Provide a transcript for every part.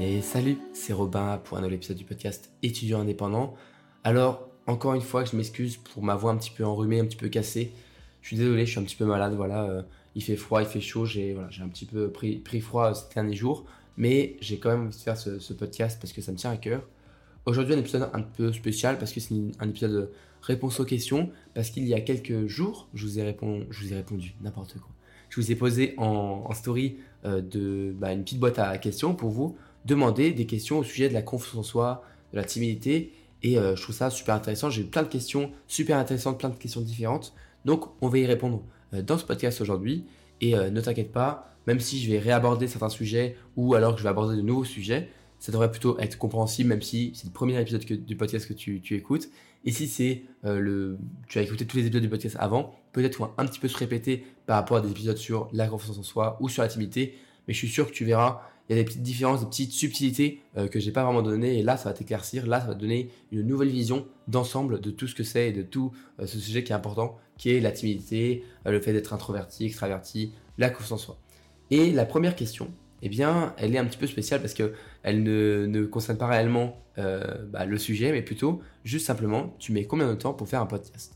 Et salut, c'est Robin pour un nouvel épisode du podcast étudiant indépendant. Alors, encore une fois, je m'excuse pour ma voix un petit peu enrhumée, un petit peu cassée. Je suis désolé, je suis un petit peu malade, voilà. euh, il fait froid, il fait chaud, j'ai un petit peu pris, froid ces derniers jours. Mais j'ai quand même envie de faire ce, podcast parce que ça me tient à cœur. Aujourd'hui, un épisode un peu spécial parce que c'est un épisode de réponse aux questions. Parce qu'il y a quelques jours, je vous ai, répondu, n'importe quoi. Je vous ai posé en, en story euh, de, bah, une petite boîte à questions pour vous demander des questions au sujet de la confiance en soi, de la timidité. Et euh, je trouve ça super intéressant. J'ai eu plein de questions super intéressantes, plein de questions différentes. Donc, on va y répondre euh, dans ce podcast aujourd'hui. Et euh, ne t'inquiète pas, même si je vais réaborder certains sujets ou alors que je vais aborder de nouveaux sujets, ça devrait plutôt être compréhensible, même si c'est le premier épisode du podcast que tu, écoutes. Et si c'est le, tu as écouté tous les épisodes du podcast avant, peut-être qu'on va un petit peu se répéter par rapport à des épisodes sur la confiance en soi ou sur la timidité. Mais je suis sûr que tu verras, il y a des petites différences, des petites subtilités euh, que j'ai pas vraiment données. Et là, ça va t'éclaircir. Là, ça va donner une nouvelle vision d'ensemble de tout ce que c'est et de tout euh, ce sujet qui est important, qui est la timidité, euh, le fait d'être introverti, extraverti, la confiance en soi. Et la première question, eh bien, elle est un petit peu spéciale parce que elle ne, ne concerne pas réellement euh, bah, le sujet, mais plutôt juste simplement, tu mets combien de temps pour faire un podcast?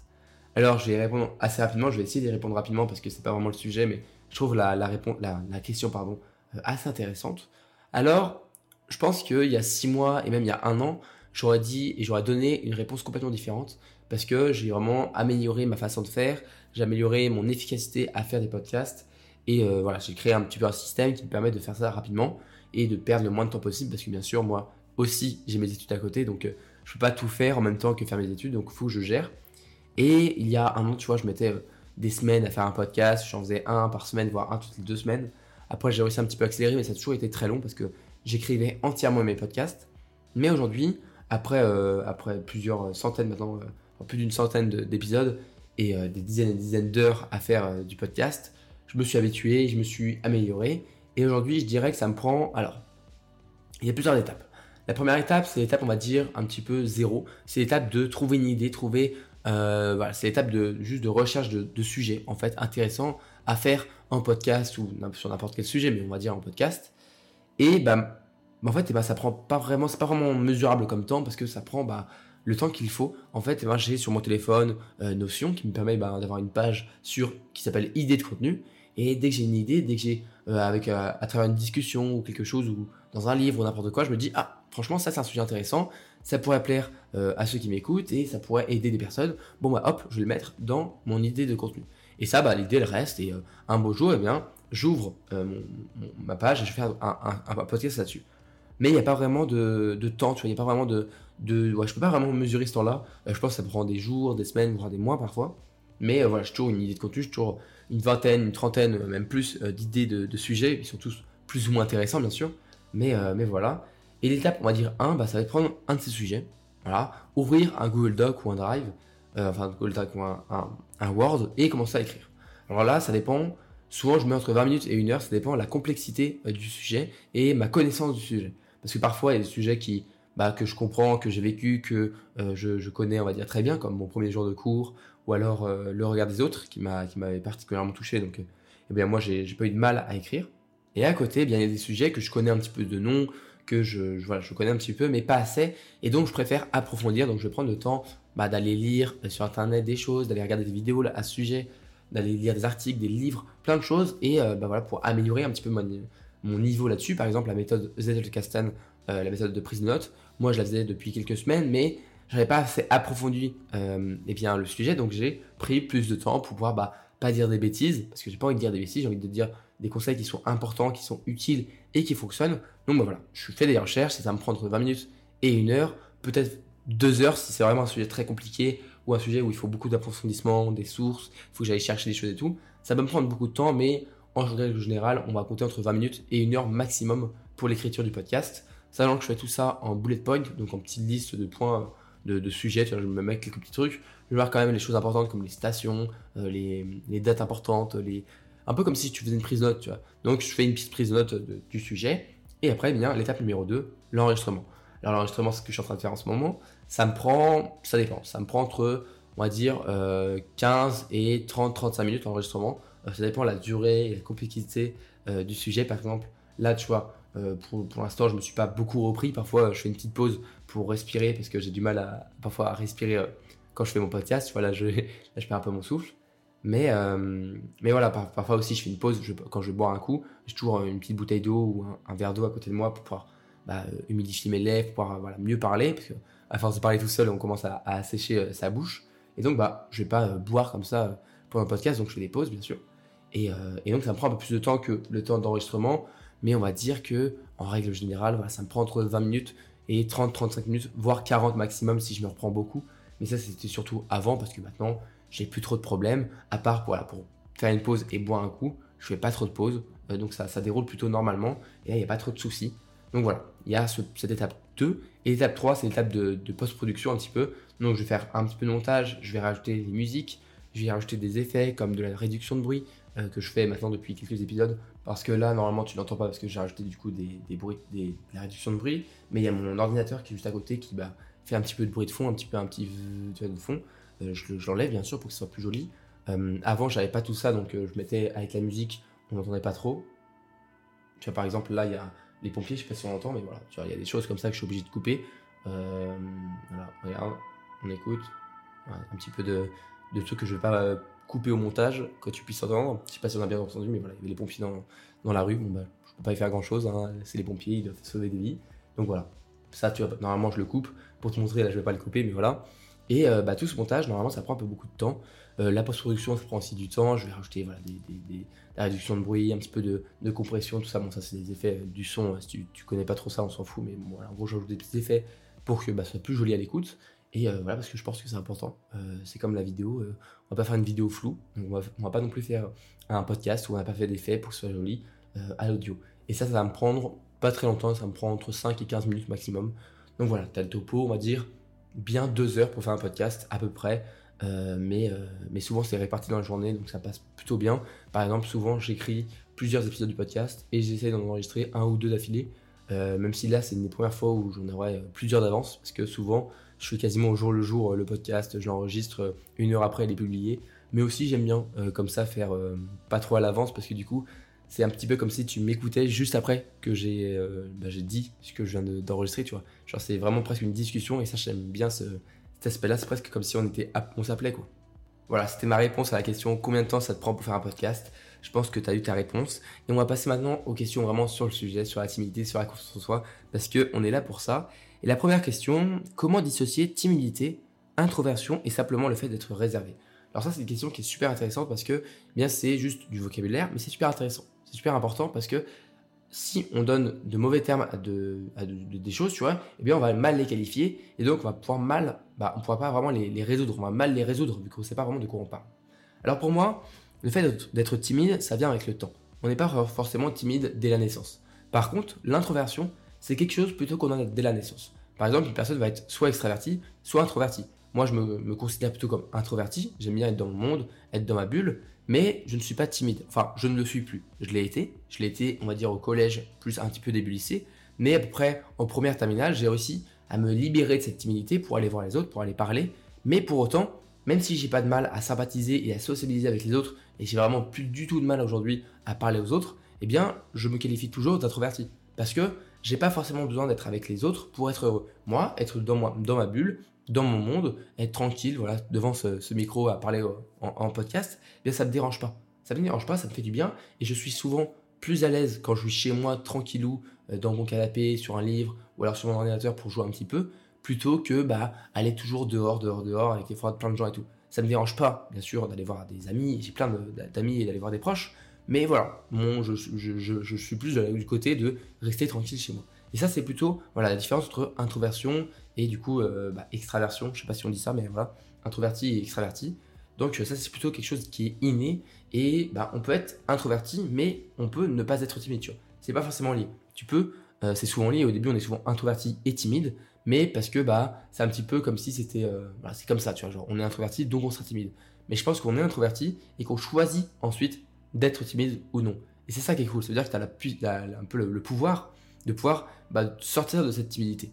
Alors, je vais répondre assez rapidement. Je vais essayer d'y répondre rapidement parce que c'est pas vraiment le sujet, mais je trouve la, la, la, la question pardon, assez intéressante. Alors, je pense qu'il y a six mois et même il y a un an, j'aurais dit et j'aurais donné une réponse complètement différente parce que j'ai vraiment amélioré ma façon de faire, j'ai amélioré mon efficacité à faire des podcasts et euh, voilà, j'ai créé un petit peu un système qui me permet de faire ça rapidement et de perdre le moins de temps possible parce que bien sûr, moi aussi, j'ai mes études à côté donc euh, je peux pas tout faire en même temps que faire mes études donc il faut que je gère. Et il y a un an, tu vois, je mettais euh, des semaines à faire un podcast, j'en faisais un par semaine, voire un toutes les deux semaines. Après, j'ai réussi un petit peu à accélérer, mais ça a toujours été très long parce que j'écrivais entièrement mes podcasts. Mais aujourd'hui, après, euh, après plusieurs centaines maintenant, euh, plus d'une centaine de- d'épisodes et euh, des dizaines et des dizaines d'heures à faire du podcast, je me suis habitué, je me suis amélioré. Et aujourd'hui, je dirais que ça me prend. Alors, il y a plusieurs étapes. La première étape, c'est l'étape, on va dire, un petit peu zéro. C'est l'étape de trouver une idée, trouver. voilà, c'est l'étape de juste de recherche de, de sujets, en fait, intéressants à faire en podcast ou sur n'importe quel sujet, mais on va dire en podcast. Et bah, bah, en fait, eh ben, ça prend pas vraiment, c'est pas vraiment mesurable comme temps parce que ça prend bah, le temps qu'il faut. En fait, eh ben, j'ai sur mon téléphone euh, Notion qui me permet bah, d'avoir une page sur qui s'appelle idée de contenu. Et dès que j'ai une idée, dès que j'ai euh, avec euh, à travers une discussion ou quelque chose ou dans un livre ou n'importe quoi, je me dis ah franchement ça c'est un sujet intéressant, ça pourrait plaire à ceux qui m'écoutent et ça pourrait aider des personnes. Bon bah hop, je vais le mettre dans mon idée de contenu. Et ça bah l'idée elle reste et euh, un beau jour eh bien j'ouvre euh, ma page et je fais un, un- podcast là-dessus. Mais il n'y a pas vraiment de, de temps, tu vois, pas vraiment de, de ouais, je peux pas vraiment mesurer ce temps-là. Euh, je pense que ça prend des jours, des semaines, voire des mois parfois. Mais voilà, j'ai toujours une idée de contenu, j'ai toujours une vingtaine, une trentaine, même plus d'idées de, de sujets. Ils sont tous plus ou moins intéressants, bien sûr. Mais, mais voilà. Et l'étape, on va dire 1, bah, ça va être prendre un de ces sujets. Voilà. Ouvrir un Google Doc ou un Drive, euh, enfin ou un, un- Word, et commencer à écrire. Alors là, ça dépend. Souvent, je mets entre 20 minutes et 1 heure, ça dépend de la complexité euh, du sujet et ma connaissance du sujet. Parce que parfois, il y a des sujets qui, bah, que je comprends, que j'ai vécu, que euh, je, je connais, on va dire, très bien, comme mon premier jour de cours, ou alors le regard des autres, qui m'a qui m'avait particulièrement touché. Donc, eh bien, moi, j'ai j'ai pas eu de mal à écrire. Et à côté, eh bien, il y a des sujets que je connais un petit peu de nom, que je, voilà, je connais un petit peu, mais pas assez. Et donc, je préfère approfondir. Donc, je vais prendre le temps bah, d'aller lire euh, sur Internet des choses, d'aller regarder des vidéos à ce sujet, d'aller lire des articles, des livres, plein de choses. Et euh, bah, voilà, pour améliorer un petit peu mon, mon niveau là-dessus. Par exemple, la méthode Zettelkasten, euh, la méthode de prise de notes. Moi, je la faisais depuis quelques semaines, mais j'avais pas assez approfondi euh, eh bien, le sujet. Donc, j'ai pris plus de temps pour pouvoir bah, pas dire des bêtises, parce que j'ai pas envie de dire des bêtises, j'ai envie de dire des conseils qui sont importants, qui sont utiles et qui fonctionnent. Donc bah voilà, je fais des recherches, ça me prend entre 20 minutes et une heure, peut-être deux heures si c'est vraiment un sujet très compliqué ou un sujet où il faut beaucoup d'approfondissement, des sources, il faut que j'aille chercher des choses et tout. Ça peut me prendre beaucoup de temps, mais en règle générale, on va compter entre 20 minutes et une heure maximum pour l'écriture du podcast. Sachant que je fais tout ça en bullet point, donc en petite liste de points de, sujets, je me mets quelques petits trucs. Je voir quand même les choses importantes comme les citations, euh, les, dates importantes, les... un peu comme si tu faisais une prise de note, tu vois. Donc je fais une petite prise de note du sujet. Et après, bien, l'étape numéro 2, l'enregistrement. Alors l'enregistrement, c'est ce que je suis en train de faire en ce moment. Ça me prend, ça dépend, ça me prend entre, on va dire, euh, 15 et 30-35 minutes l'enregistrement. Euh, ça dépend de la durée et la complexité euh, du sujet. Par exemple, là, tu vois, Euh, pour, pour l'instant, je me suis pas beaucoup repris. Parfois, je fais une petite pause pour respirer parce que j'ai du mal à parfois à respirer euh, quand je fais mon podcast. Voilà, je, perds un peu mon souffle. Mais, euh, mais voilà, parfois aussi, je fais une pause quand je vais boire un coup. J'ai toujours une petite bouteille d'eau ou un, verre d'eau à côté de moi pour pouvoir bah, humidifier mes lèvres, pour pouvoir voilà, mieux parler. Parce que à force de parler tout seul, on commence à, à assécher sa bouche. Et donc, bah, je vais pas boire comme ça pendant le podcast, donc je fais des pauses, bien sûr. Et, et, donc, ça me prend un peu plus de temps que le temps d'enregistrement mais on va dire que en règle générale, voilà, ça me prend entre 20 minutes et 30-35 minutes, voire 40 maximum si je me reprends beaucoup. Mais ça, c'était surtout avant parce que maintenant, j'ai plus trop de problèmes, à part voilà, pour faire une pause et boire un coup, je fais pas trop de pauses, euh, donc ça, ça déroule plutôt normalement, et là, il n'y a pas trop de soucis. Donc voilà, il y a cette étape 2, et l'étape 3, c'est l'étape de, de post-production un petit peu. Donc je vais faire un petit peu de montage, je vais rajouter des musiques, je vais rajouter des effets comme de la réduction de bruit, euh, que je fais maintenant depuis quelques épisodes. Parce que là, normalement, tu l'entends pas parce que j'ai rajouté du coup des, bruits, des, la réduction de bruit. Mais il y a mon ordinateur qui est juste à côté qui bah, fait un petit peu de bruit de fond, un petit peu un petit tu de fond. Euh, je, l'enlève bien sûr pour que ce soit plus joli. Euh, avant, j'avais pas tout ça, donc je mettais avec la musique, on n'entendait pas trop. Tu vois, par exemple, là, il y a les pompiers, je sais pas si on entend, mais voilà, tu vois, il y a des choses comme ça que je suis obligé de couper. voilà, regarde, on écoute. un petit peu de, de trucs que je vais pas couper au montage que tu puisses entendre. Je sais pas si on a bien entendu, mais voilà, il y avait les pompiers dans, dans la rue. Bon, bah, je peux pas y faire grand chose, hein. c'est les pompiers, ils doivent sauver des vies. Donc voilà, ça, tu vois, normalement, je le coupe pour te montrer. Là, je vais pas le couper, mais voilà. Et euh, bah, tout ce montage, normalement, ça prend un peu beaucoup de temps. Euh, la post-production, ça prend aussi du temps. Je vais rajouter voilà, des, des, la réduction de bruit, un petit peu de, de compression, tout ça. Bon, ça, c'est des effets du son. Si tu, tu connais pas trop ça, on s'en fout. Mais bon, voilà, en gros, j'ajoute des petits effets pour que bah, ça soit plus joli à l'écoute. Et euh, voilà, parce que je pense que c'est important. C'est comme la vidéo, on va pas faire une vidéo floue, on va, va pas non plus faire un podcast où on n'a pas fait d'effet pour que ce soit joli à l'audio. Et ça, ça va me prendre pas très longtemps, ça me prend entre 5 et 15 minutes maximum. Donc voilà, tu as le topo, on va dire bien 2 heures pour faire un podcast à peu près. mais, mais souvent c'est réparti dans la journée, donc ça passe plutôt bien. Par exemple, souvent j'écris plusieurs épisodes du podcast et j'essaie d'en enregistrer un ou deux d'affilée. même si là c'est une des premières fois où j'en aurai plusieurs d'avance, parce que souvent je fais quasiment au jour le jour euh, le podcast, je l'enregistre euh, une heure après, il est publié. Mais aussi, j'aime bien euh, comme ça faire pas trop à l'avance parce que du coup, c'est un petit peu comme si tu m'écoutais juste après que j'ai bah, dit ce que je viens d'enregistrer, tu vois. Genre, c'est vraiment presque une discussion et ça, j'aime bien ce, cet aspect-là. C'est presque comme si on, on s'appelait, quoi. Voilà, c'était ma réponse à la question combien de temps ça te prend pour faire un podcast? Je pense que tu as eu ta réponse. Et on va passer maintenant aux questions vraiment sur le sujet, sur la timidité, sur la confiance en soi, parce qu'on est là pour ça. Et la première question, comment dissocier timidité, introversion et simplement le fait d'être réservé? Alors ça, c'est une question qui est super intéressante parce que eh bien c'est juste du vocabulaire, mais c'est super intéressant. C'est super important parce que si on donne de mauvais termes à, des choses, tu vois, eh bien on va mal les qualifier et donc on va pouvoir mal, bah, on pourra pas vraiment les, résoudre, on va mal les résoudre vu qu'on ne sait pas vraiment de quoi on parle. Alors pour moi, le fait d'être timide, ça vient avec le temps. On n'est pas forcément timide dès la naissance. Par contre, l'introversion, c'est quelque chose plutôt qu'on a dès la naissance. Par exemple, une personne va être soit extravertie, soit introvertie. Moi, je me, considère plutôt comme introverti. J'aime bien être dans mon monde, être dans ma bulle, mais je ne suis pas timide. Enfin, je ne le suis plus. Je l'ai été. Je l'ai été, on va dire, au collège, plus un petit peu début lycée. Mais après, en première terminale, j'ai réussi à me libérer de cette timidité pour aller voir les autres, pour aller parler. Mais pour autant, même si j'ai pas de mal à sympathiser et à socialiser avec les autres, et j'ai vraiment plus du tout de mal aujourd'hui à parler aux autres, eh bien, je me qualifie toujours d'introverti. Parce que j'ai pas forcément besoin d'être avec les autres pour être heureux. Moi, être dans, moi, dans ma bulle, dans mon monde, être tranquille, voilà, devant ce, micro à parler en, podcast, eh bien ça me dérange pas. Ça me dérange pas, ça me fait du bien et je suis souvent plus à l'aise quand je suis chez moi tranquillou euh, dans mon canapé sur un livre ou alors sur mon ordinateur pour jouer un petit peu plutôt que bah aller toujours dehors dehors dehors avec des fois plein de gens et tout. Ça me dérange pas bien sûr d'aller voir des amis, j'ai plein d'amis et d'aller voir des proches, mais voilà, mon, je, je, suis plus du côté de rester tranquille chez moi. Et ça, c'est plutôt voilà, la différence entre introversion et du coup euh, bah, extraversion. Je sais pas si on dit ça, mais voilà, introverti et extraverti. Donc ça, c'est plutôt quelque chose qui est inné. Et bah, on peut être introverti, mais on peut ne pas être timide. C'est pas forcément lié. Tu peux, euh, c'est souvent lié. Au début, on est souvent introverti et timide, mais parce que bah, c'est un petit peu comme si c'était, euh, c'est comme ça. Tu vois, genre, on est introverti, donc on sera timide. Mais je pense qu'on est introverti et qu'on choisit ensuite d'être timide ou non. Et c'est ça qui est cool, c'est-à-dire que tu as, un peu le, pouvoir de pouvoir bah, sortir de cette timidité.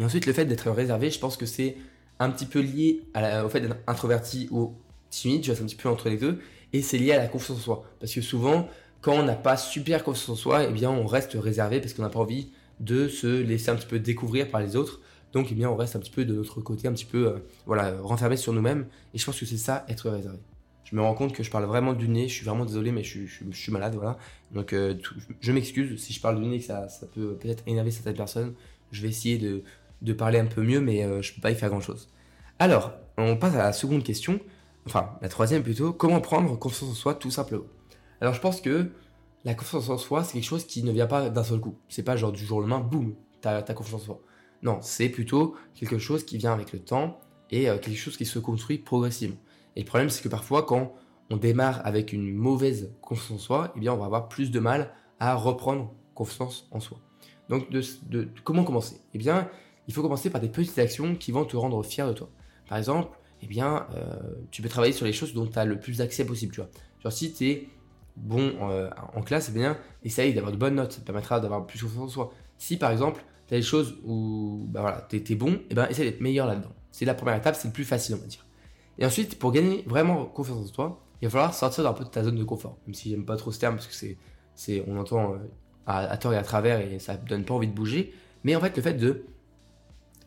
Et ensuite, le fait d'être réservé, je pense que c'est un petit peu lié au fait d'être introverti ou timide, je c'est un petit peu entre les deux, et c'est lié à la confiance en soi. Parce que souvent, quand on n'a pas super confiance en soi, eh bien, on reste réservé parce qu'on n'a pas envie de se laisser un petit peu découvrir par les autres. Donc, eh bien, on reste un petit peu de notre côté, un petit peu, euh, voilà, renfermé sur nous-mêmes. Et je pense que c'est ça, être réservé. Je me rends compte que je parle vraiment du nez. Je suis vraiment désolé, mais je, suis malade, voilà. Donc, euh, je m'excuse si je parle du nez, que ça, ça peut peut-être énerver certaines personnes. Je vais essayer de, de parler un peu mieux, mais euh, je ne peux pas y faire grand-chose. Alors, on passe à la seconde question, enfin la troisième plutôt, comment prendre confiance en soi tout simplement? Alors je pense que la confiance en soi, c'est quelque chose qui ne vient pas d'un seul coup. C'est pas genre du jour au lendemain, boum, t'as as confiance en soi. Non, c'est plutôt quelque chose qui vient avec le temps et euh, quelque chose qui se construit progressivement. Et le problème, c'est que parfois, quand on démarre avec une mauvaise confiance en soi, eh bien, on va avoir plus de mal à reprendre confiance en soi. Donc, comment commencer? Eh bien, il faut commencer par des petites actions qui vont te rendre fier de toi. Par exemple, eh bien, euh, tu peux travailler sur les choses dont tu as le plus d'accès possible, tu vois. Si tu es bon euh, en classe, eh bien, essaye d'avoir de bonnes notes, ça te permettra d'avoir plus confiance en soi. Si, par exemple, tu as des choses où bah voilà, tu es, bon, eh bien, essaye d'être meilleur là-dedans. C'est la première étape, c'est le plus facile, on va dire. Et ensuite, pour gagner vraiment confiance en toi, il va falloir sortir un peu de ta zone de confort. Même si j'aime pas trop ce terme, parce que c'est on entend euh, à, à, tort et à travers et ça donne pas envie de bouger. Mais en fait, le fait de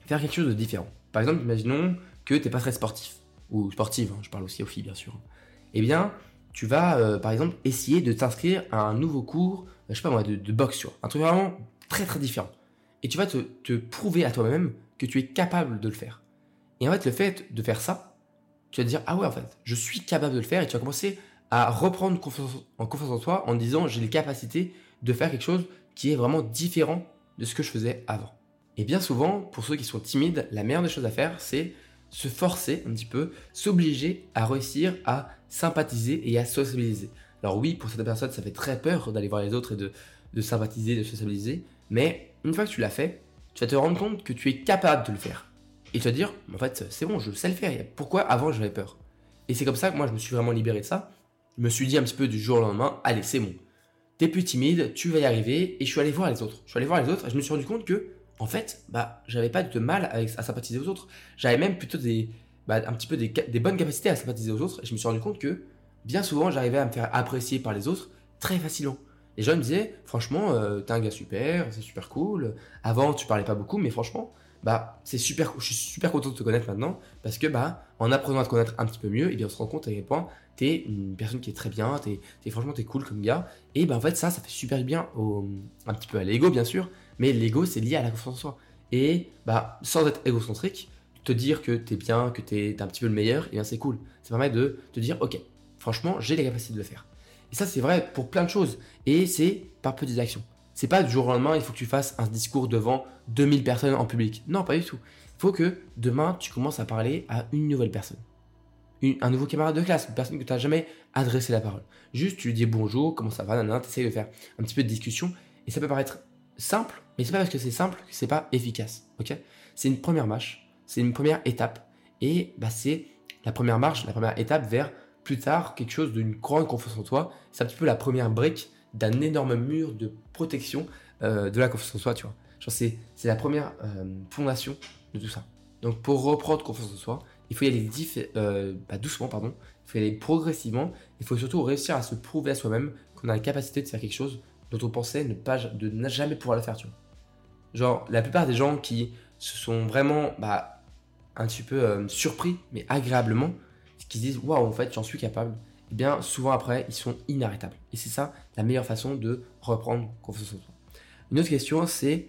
faire quelque chose de différent. Par exemple, imaginons que tu n'es pas très sportif, ou sportive, hein, je parle aussi aux filles bien sûr. Eh bien, tu vas euh, par exemple essayer de t'inscrire à un nouveau cours, euh, je sais pas moi, de, boxe, tu un truc vraiment très très différent. Et tu vas te, te prouver à toi-même que tu es capable de le faire. Et en fait, le fait de faire ça, tu vas te dire, ah ouais, en fait, je suis capable de le faire, et tu vas commencer à reprendre confiance, en confiance en toi en disant, j'ai les capacités de faire quelque chose qui est vraiment différent de ce que je faisais avant. Et bien souvent, pour ceux qui sont timides, la meilleure des choses à faire, c'est se forcer un petit peu, s'obliger à réussir à sympathiser et à sociabiliser. Alors oui, pour certaines personnes, ça fait très peur d'aller voir les autres et de, sympathiser, de sociabiliser, mais une fois que tu l'as fait, tu vas te rendre compte que tu es capable de le faire. Et tu vas te dire, en fait, c'est bon, je sais le faire. Pourquoi avant j'avais peur? Et c'est comme ça que moi, je me suis vraiment libéré de ça. Je me suis dit un petit peu du jour au lendemain, allez, c'est bon. T'es plus timide, tu vas y arriver. Et je suis allé voir les autres. Je suis allé voir les autres et je me suis rendu compte que en fait, bah, j'avais pas de mal à sympathiser aux autres. J'avais même plutôt des, bah, un petit peu des, bonnes capacités à sympathiser aux autres. Et je me suis rendu compte que bien souvent, j'arrivais à me faire apprécier par les autres très facilement. Les gens me disaient, franchement, euh, t'es un gars super, c'est super cool. Avant, tu parlais pas beaucoup, mais franchement, bah, c'est super, je suis super content de te connaître maintenant parce que, bah, en apprenant à te connaître un petit peu mieux, et eh bien, on se rend compte à quel point t'es une personne qui est très bien, t'es, es, franchement, t'es cool comme gars. Et bah, en fait, ça, ça fait super bien au, un petit peu à l'ego, bien sûr, mais l'ego, c'est lié à la confiance en soi. Et bah, sans être égocentrique, te dire que tu es bien, que tu es, un petit peu le meilleur, et eh bien c'est cool. Ça permet de te dire, ok, franchement, j'ai les capacités de le faire. Et ça, c'est vrai pour plein de choses. Et c'est par petites actions. C'est pas du jour au lendemain, il faut que tu fasses un discours devant 2000 personnes en public. Non, pas du tout. Il faut que demain, tu commences à parler à une nouvelle personne. un nouveau camarade de classe, une personne que tu n'as jamais adressé la parole. Juste, tu lui dis bonjour, comment ça va, tu essayes de faire un petit peu de discussion. Et ça peut paraître simple, mais c'est pas parce que c'est simple que c'est pas efficace. Ok? C'est une première marche, c'est une première étape, et bah, c'est la première marche, la première étape vers plus tard quelque chose d'une grande confiance en toi. C'est un petit peu la première brique d'un énorme mur de protection euh, de la confiance en soi, tu vois. c'est, la première euh, fondation de tout ça. Donc pour reprendre confiance en soi, il faut y aller euh, bah, doucement, pardon. Il faut y aller progressivement. Il faut surtout réussir à se prouver à soi-même qu'on a la capacité de faire quelque chose dont on pensait ne pas de ne jamais pouvoir le faire, tu vois. Genre, la plupart des gens qui se sont vraiment bah, un petit peu euh, surpris, mais agréablement, qui se disent waouh, en fait, j'en suis capable, eh bien souvent après, ils sont inarrêtables. Et c'est ça la meilleure façon de reprendre confiance en soi. Une autre question, c'est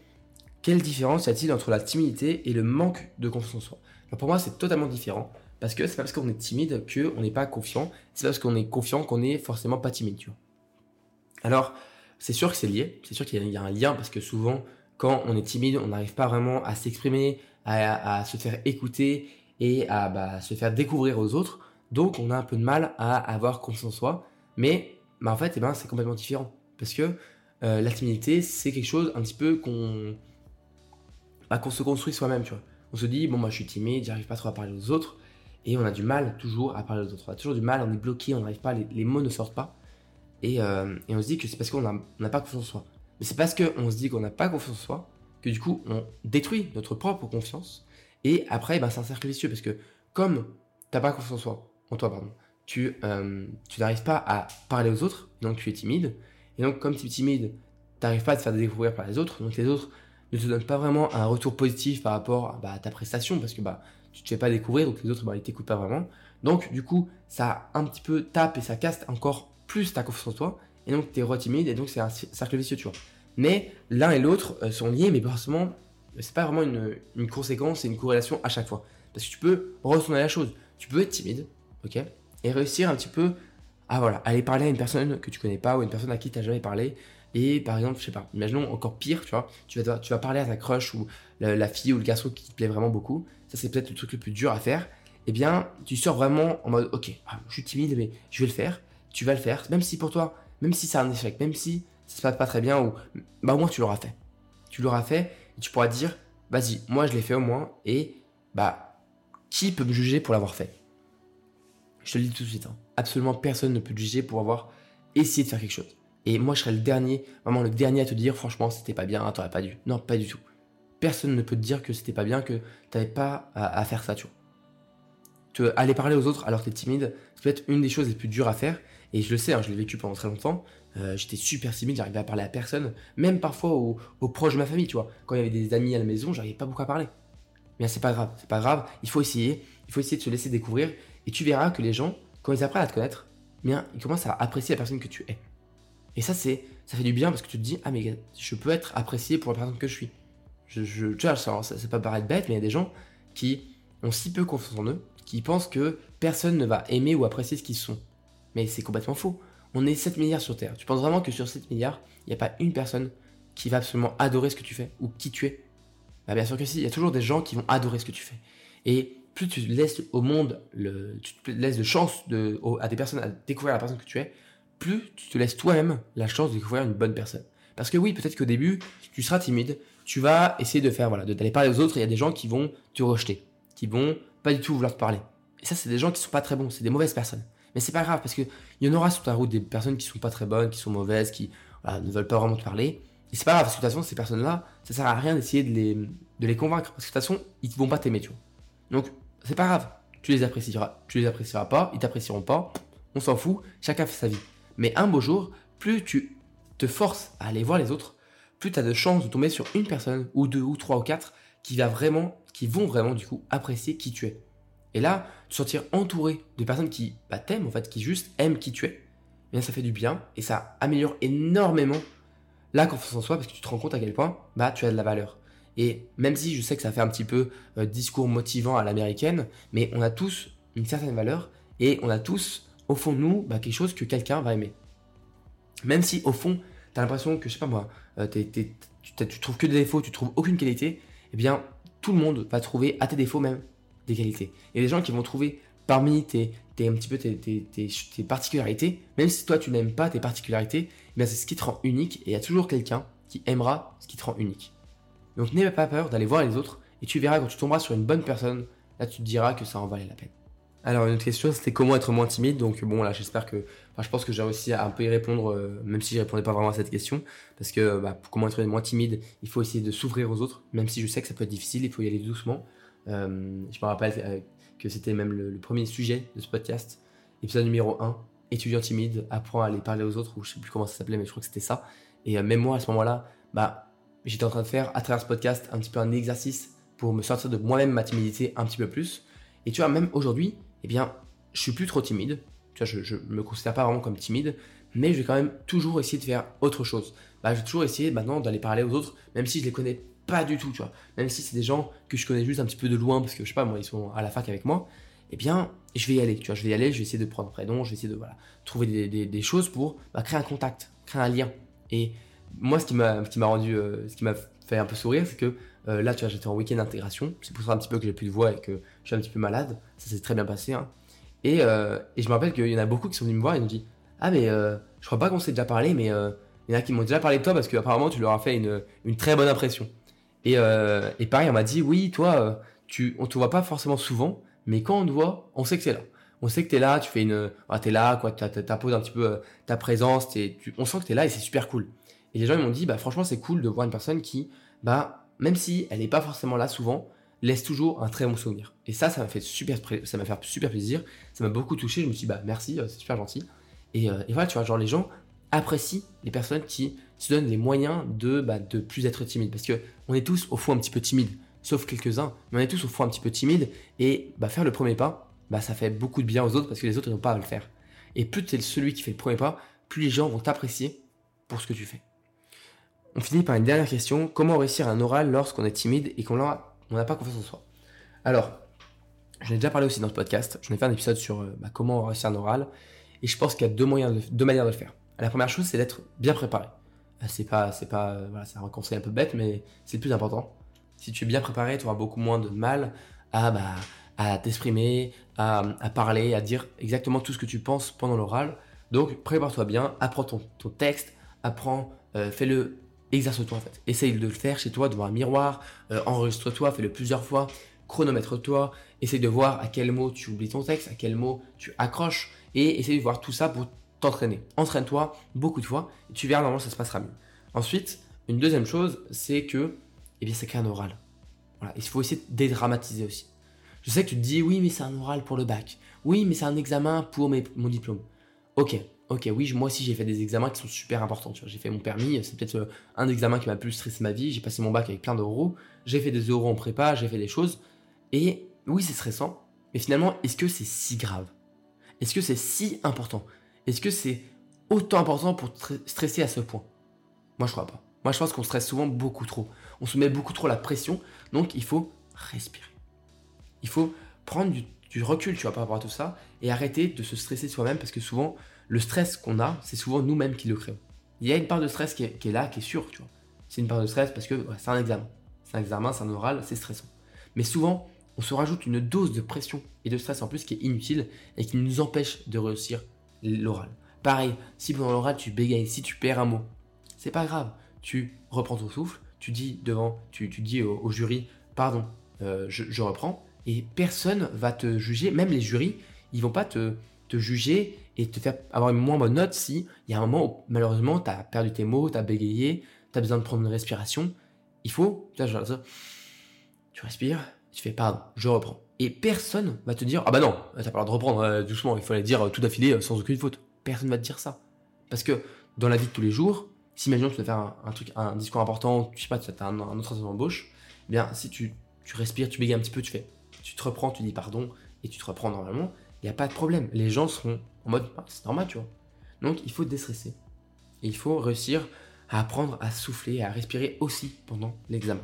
quelle différence y a-t-il entre la timidité et le manque de confiance en soi? Alors Pour moi, c'est totalement différent. Parce que c'est pas parce qu'on est timide qu'on n'est pas confiant, c'est pas parce qu'on est confiant qu'on est forcément pas timide, tu vois. Alors, c'est sûr que c'est lié, c'est sûr qu'il y, a un lien parce que souvent, quand on est timide, on n'arrive pas vraiment à s'exprimer, à, se faire écouter et à bah, se faire découvrir aux autres. Donc, on a un peu de mal à avoir confiance en soi. Mais bah, en fait, eh ben, c'est complètement différent parce que euh, la timidité, c'est quelque chose un petit peu qu'on bah, se construit soi-même. On se dit, bon, moi je suis timide, j'arrive pas trop à parler aux autres, et on a du mal toujours à parler aux autres. On a toujours du mal, on est bloqué, on n'arrive pas, les, mots ne sortent pas. Euh, et, on se dit que c'est parce qu'on n'a pas confiance en soi. Mais c'est parce qu'on se dit qu'on n'a pas confiance en soi que du coup on détruit notre propre confiance. Et après, ben, c'est un cercle vicieux parce que comme tu n'as pas confiance en soi, en toi, pardon, tu, euh, tu n'arrives pas à parler aux autres, donc tu es timide, Et donc, comme tu es timide, t'arrives pas à te faire découvrir par les autres. Donc, les autres ne te donnent pas vraiment un retour positif par rapport bah, à ta prestation parce que bah, tu te fais pas découvrir, donc les autres, bah, ils t'écoutent pas vraiment. Donc, du coup, ça un petit peu tape et ça casse encore plus ta confiance en toi. Et donc, tu es timide et donc, c'est un cercle vicieux, tu vois. Mais l'un et l'autre euh, sont liés, mais forcément, c'est pas vraiment une, conséquence et une corrélation à chaque fois. Parce que tu peux retourner la chose. Tu peux être timide, ok Et réussir un petit peu à voilà, aller parler à une personne que tu connais pas ou une personne à qui tu n'as jamais parlé. Et par exemple, je sais pas, imaginons encore pire, tu vois, tu vas, tu vas parler à ta crush ou la, fille ou le garçon qui te plaît vraiment beaucoup. Ça, c'est peut-être le truc le plus dur à faire. Eh bien, tu sors vraiment en mode, ok, ah, je suis timide, mais je vais le faire. Tu vas le faire, même si pour toi, même si c'est un échec, même si ça se passe pas très bien, ou bah au moins tu l'auras fait. Tu l'auras fait et tu pourras dire, vas-y, moi je l'ai fait au moins, et bah, qui peut me juger pour l'avoir fait? Je te le dis tout de suite, hein. absolument personne ne peut te juger pour avoir essayé de faire quelque chose. Et moi je serais le dernier, vraiment le dernier à te dire, franchement, c'était pas bien, t'aurais pas dû. Non, pas du tout. Personne ne peut te dire que c'était pas bien, que t'avais pas à, faire ça, tu vois. Aller parler aux autres alors que t'es timide, c'est peut-être une des choses les plus dures à faire. Et je le sais, hein, je l'ai vécu pendant très longtemps. Euh, j'étais super timide, j'arrivais à parler à personne, même parfois aux, proches de ma famille, tu vois. Quand il y avait des amis à la maison, j'arrivais pas beaucoup à parler. Mais c'est pas grave, c'est pas grave, il faut essayer, il faut essayer de se laisser découvrir, et tu verras que les gens, quand ils apprennent à te connaître, bien, ils commencent à apprécier la personne que tu es. Et ça, c'est, ça fait du bien parce que tu te dis, ah mais je peux être apprécié pour la personne que je suis. Je, je tu vois, ça, ça, ça peut paraître bête, mais il y a des gens qui ont si peu confiance en eux, qui pensent que personne ne va aimer ou apprécier ce qu'ils sont. Mais c'est complètement faux on est 7 milliards sur Terre. Tu penses vraiment que sur 7 milliards, il n'y a pas une personne qui va absolument adorer ce que tu fais ou qui tu es? Bah, Bien sûr que si, il y a toujours des gens qui vont adorer ce que tu fais. Et plus tu laisses au monde, tu te laisses de chance à des personnes à découvrir la personne que tu es, plus tu te laisses toi-même la chance de découvrir une bonne personne. Parce que oui, peut-être qu'au début, tu seras timide, tu vas essayer de faire, voilà, d'aller parler aux autres, et il y a des gens qui vont te rejeter, qui vont pas du tout vouloir te parler. Et ça, c'est des gens qui sont pas très bons, c'est des mauvaises personnes. Mais c'est pas grave parce qu'il y en aura sur ta route des personnes qui sont pas très bonnes, qui sont mauvaises, qui ne veulent pas vraiment te parler. Et c'est pas grave parce que de toute façon, ces personnes-là, ça sert à rien d'essayer de les, de les convaincre parce que de toute façon, ils vont pas t'aimer, tu vois. Donc, c'est pas grave. Tu les apprécieras, tu les apprécieras pas, ils t'apprécieront pas, on s'en fout, chacun fait sa vie. Mais un beau jour, plus tu te forces à aller voir les autres, plus tu as de chances de tomber sur une personne, ou deux, ou trois, ou quatre, qui va vraiment, qui vont vraiment, du coup, apprécier qui tu es. Et là, te sentir entouré de personnes qui bah, t'aiment, en fait, qui juste aiment qui tu es, eh ça fait du bien et ça améliore énormément la confiance en soi parce que tu te rends compte à quel point bah, tu as de la valeur. Et même si je sais que ça fait un petit peu euh, discours motivant à l'américaine, mais on a tous une certaine valeur et on a tous au fond de nous bah, quelque chose que quelqu'un va aimer. Même si au fond, tu as l'impression que, je sais pas moi, euh, tu, tu, trouves que des défauts, tu trouves aucune qualité, eh bien tout le monde va trouver à tes défauts même qualités. Et des gens qui vont trouver parmi tes, tes un petit peu tes, tes, particularités, même si toi tu n'aimes pas tes particularités, eh c'est ce qui te rend unique et il y a toujours quelqu'un qui aimera ce qui te rend unique. Donc n'aie pas peur d'aller voir les autres et tu verras quand tu tomberas sur une bonne personne, là tu te diras que ça en valait la peine. Alors une autre question, c'était comment être moins timide? Donc bon là, j'espère que, je pense que j'ai réussi à un peu y répondre, euh, même si je répondais pas vraiment à cette question, parce que bah, pour comment être moins timide, il faut essayer de s'ouvrir aux autres, même si je sais que ça peut être difficile, il faut y aller doucement. Euh, je me rappelle euh, que c'était même le, premier sujet de ce podcast, épisode numéro 1, étudiant timide, apprend à aller parler aux autres, ou je sais plus comment ça s'appelait, mais je crois que c'était ça. Et euh, même moi, à ce moment-là, bah, j'étais en train de faire, à travers ce podcast, un petit peu un exercice pour me sortir de moi-même ma timidité un petit peu plus. Et tu vois, même aujourd'hui, eh bien, je suis plus trop timide. Tu vois, je, ne me considère pas vraiment comme timide, mais je vais quand même toujours essayer de faire autre chose. Bah, je vais toujours essayer maintenant d'aller parler aux autres, même si je les connais pas du tout, tu vois. Même si c'est des gens que je connais juste un petit peu de loin, parce que je sais pas, moi, ils sont à la fac avec moi, eh bien, je vais y aller, tu vois. Je vais y aller, je vais essayer de prendre un prénom, je vais essayer de voilà, trouver des, choses pour bah, créer un contact, créer un lien. Et moi, ce qui m'a rendu, euh, ce qui m'a fait un peu sourire, c'est que euh, là, tu vois, j'étais en week-end d'intégration. C'est pour ça un petit peu que j'ai plus de voix et que je suis un petit peu malade. Ça s'est très bien passé. Hein. Et, euh, et, je me rappelle qu'il y en a beaucoup qui sont venus me voir et m'ont dit Ah, mais je crois pas qu'on s'est déjà parlé, mais il y en a qui m'ont déjà parlé de toi parce qu'apparemment tu leur as fait une, une très bonne impression. Euh, et, pareil, on m'a dit, oui, toi, euh, tu, on te voit pas forcément souvent, mais quand on te voit, on sait que tu es là. On sait que tu es là, tu fais une, ah, es là, quoi, tu imposes un petit peu euh, ta présence, on sent que tu es là et c'est super cool. Et les gens ils m'ont dit, bah franchement c'est cool de voir une personne qui, bah même si elle n'est pas forcément là souvent, laisse toujours un très bon souvenir. Et ça, ça m'a fait super, fait super plaisir, ça m'a beaucoup touché. Je me suis dit, bah merci, c'est super gentil. Et, et, voilà, tu vois, genre les gens, apprécie les personnes qui se donnent les moyens de, bah, de plus être timide. Parce que on est tous au fond un petit peu timide, sauf quelques-uns, mais on est tous au fond un petit peu timide. Et bah, faire le premier pas, bah, ça fait beaucoup de bien aux autres parce que les autres n'ont pas à le faire. Et plus tu es celui qui fait le premier pas, plus les gens vont t'apprécier pour ce que tu fais. On finit par une dernière question. Comment réussir un oral lorsqu'on est timide et qu'on n'a pas confiance en soi? Alors, j'en ai déjà parlé aussi dans ce podcast. J'en ai fait un épisode sur euh, bah, comment réussir un oral. Et je pense qu'il y a deux, moyens deux manières de le faire. La première chose, c'est d'être bien préparé. Euh, c'est pas, c'est pas, euh, voilà, c'est un conseil un peu bête, mais c'est le plus important. Si tu es bien préparé, tu auras beaucoup moins de mal à, bah, à t'exprimer, à, parler, à dire exactement tout ce que tu penses pendant l'oral. Donc, prépare-toi bien, apprends ton, texte, apprends, fais-le, exerce-toi en fait. Essaye de le faire chez toi devant un miroir, enregistre-toi, fais-le plusieurs fois, chronomètre-toi, essaye de voir à quel mot tu oublies ton texte, à quel mot tu accroches, et essaye de voir tout ça pour t'entraîner. Entraîne-toi beaucoup de fois, et tu verras, normalement, ça se passera mieux. Ensuite, une deuxième chose, c'est que, eh bien, c'est qu'un oral. Voilà. Il faut essayer de dédramatiser aussi. Je sais que tu te dis, oui, mais c'est un oral pour le bac. Oui, mais c'est un examen pour mon diplôme. Ok, ok, oui, moi aussi j'ai fait des examens qui sont super importants. J'ai fait mon permis, c'est peut-être euh, un examen qui m'a plus stressé ma vie. J'ai passé mon bac avec plein d'euros. J'ai fait des euros en prépa, j'ai fait des choses. Et oui, c'est stressant, mais finalement, est-ce que c'est si grave? Est-ce que c'est si important? Est-ce que c'est autant important pour stresser à ce point? Moi, je crois pas. Moi, je pense qu'on stresse souvent beaucoup trop. On se met beaucoup trop la pression, donc il faut respirer. Il faut prendre du, recul, tu vois, par rapport à tout ça, et arrêter de se stresser soi-même, parce que souvent, le stress qu'on a, c'est souvent nous-mêmes qui le créons. Il y a une part de stress qui est, là, qui est sûre, tu vois. C'est une part de stress parce que c'est un examen. C'est un examen, c'est un oral, c'est stressant. Mais souvent, on se rajoute une dose de pression et de stress en plus qui est inutile et qui nous empêche de réussir l'oral. Pareil, si pendant l'oral tu bégayes, si tu perds un mot, c'est pas grave. Tu reprends ton souffle, tu dis devant, tu, dis au, jury, pardon, euh, je, reprends, et personne va te juger, même les jurys, ils vont pas te, te juger et te faire avoir une moins bonne note si il y a un moment où malheureusement tu as perdu tes mots, tu as bégayé, tu as besoin de prendre une respiration. Il faut, tu respires, tu fais pardon, je reprends. Et personne va te dire ah bah non, t'as pas le droit de reprendre euh, doucement, il fallait dire tout d'affilée euh, sans aucune faute. Personne va te dire ça. Parce que dans la vie de tous les jours, si imaginons tu dois faire un, truc, un discours important, tu sais pas, tu as un, un autre d'embauche, eh bien si tu, tu respires, tu bégayes un petit peu, tu fais, tu te reprends, tu dis pardon et tu te reprends normalement, il n'y a pas de problème. Les gens seront en mode ah, c'est normal, tu vois. Donc il faut déstresser. Et il faut réussir à apprendre à souffler, à respirer aussi pendant l'examen.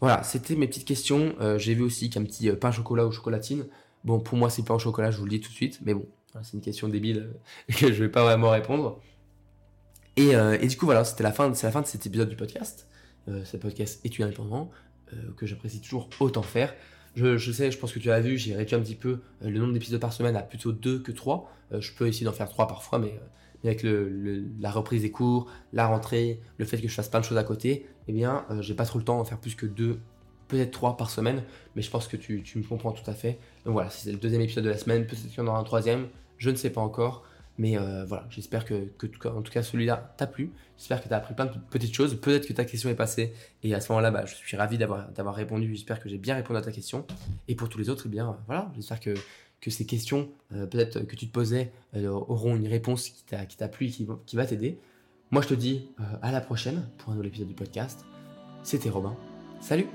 Voilà, c'était mes petites questions. Euh, j'ai vu aussi qu'un petit euh, pain au chocolat ou chocolatine. Bon, pour moi, c'est pas au chocolat, je vous le dis tout de suite. Mais bon, c'est une question débile euh, que je vais pas vraiment répondre. Et, du coup, voilà, c'était la, fin, la fin de cet épisode du podcast. ce podcast étudiant indépendant, que j'apprécie toujours autant faire. Je, sais, je pense que tu as vu, j'ai réduit un petit peu le nombre d'épisodes par semaine à plutôt 2 que 3. je peux essayer d'en faire 3 parfois, mais avec la reprise des cours, la rentrée, le fait que je fasse plein de choses à côté, eh bien, euh, j'ai pas trop le temps de faire plus que deux, peut-être trois par semaine, mais je pense que tu, me comprends tout à fait. Donc voilà, c'est le deuxième épisode de la semaine, peut-être qu'il y en aura un troisième, je ne sais pas encore, mais euh, voilà, j'espère que, en tout cas, celui-là t'a plu, j'espère que tu as appris plein de petites choses, peut-être que ta question est passée, et à ce moment-là, bah, je suis ravi d'avoir répondu, j'espère que j'ai bien répondu à ta question, et pour tous les autres, eh bien, voilà, j'espère que que ces questions, euh, peut-être que tu te posais, euh, auront une réponse qui t'a plu et qui, va t'aider. Moi, je te dis euh, à la prochaine pour un nouvel épisode du podcast. C'était Robin. Salut